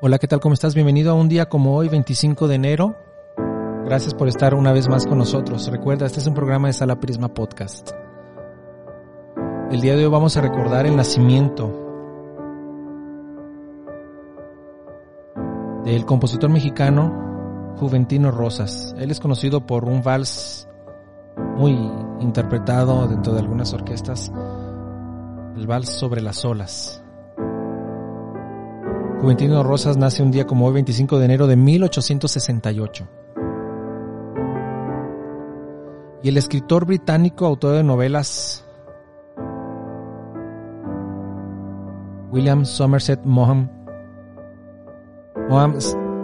Hola, ¿qué tal? ¿Cómo estás? Bienvenido a un día como hoy, 25 de enero. Gracias por estar una vez más con nosotros. Recuerda, este es un programa de Sala Prisma Podcast. El día de hoy vamos a recordar el nacimiento del compositor mexicano Juventino Rosas. Él es conocido por un vals muy interpretado dentro de algunas orquestas, el vals sobre las olas. Juventino Rosas nace un día como hoy, 25 de enero de 1868. Y el escritor británico, autor de novelas, William Somerset Maugham,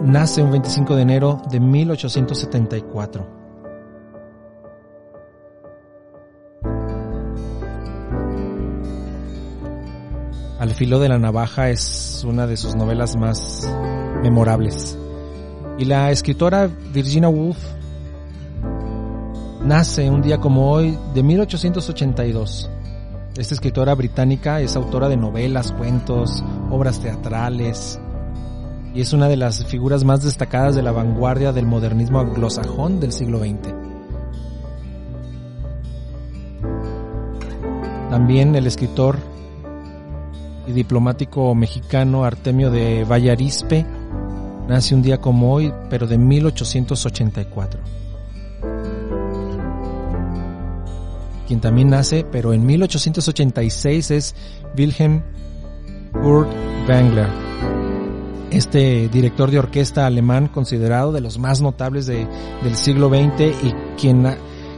nace un 25 de enero de 1874. Al filo de la navaja es una de sus novelas más memorables. Y la escritora Virginia Woolf nace un día como hoy de 1882. Esta escritora británica es autora de novelas, cuentos, obras teatrales y es una de las figuras más destacadas de la vanguardia del modernismo anglosajón del siglo XX. También el escritor y diplomático mexicano Artemio de Vallarispe nace un día como hoy, pero de 1884. Quien también nace, pero en 1886 es Wilhelm Kurt Wengler, este director de orquesta alemán considerado de los más notables del siglo XX y quien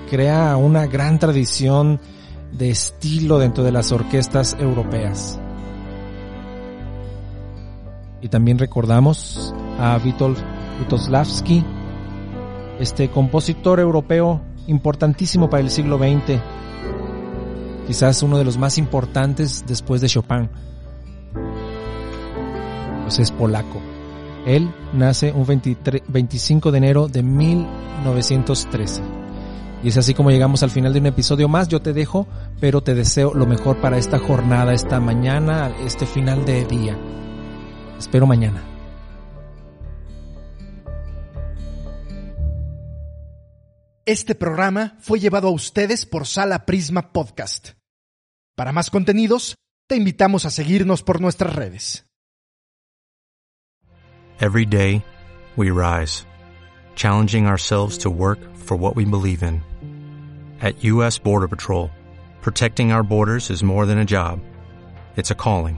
crea una gran tradición de estilo dentro de las orquestas europeas. Y también recordamos a Witold Lutoslavski, este compositor europeo importantísimo para el siglo XX, quizás uno de los más importantes después de Chopin. Pues es polaco. Él nace un 25 de enero de 1913. Y es así como llegamos al final de un episodio más. Yo te dejo, pero te deseo lo mejor para esta jornada, esta mañana, este final de día. Espero mañana. Este programa fue llevado a ustedes por Sala Prisma Podcast. Para más contenidos, te invitamos a seguirnos por nuestras redes. Every day, we rise, challenging ourselves to work for what we believe in. At U.S. Border Patrol, protecting our borders is more than a job, it's a calling.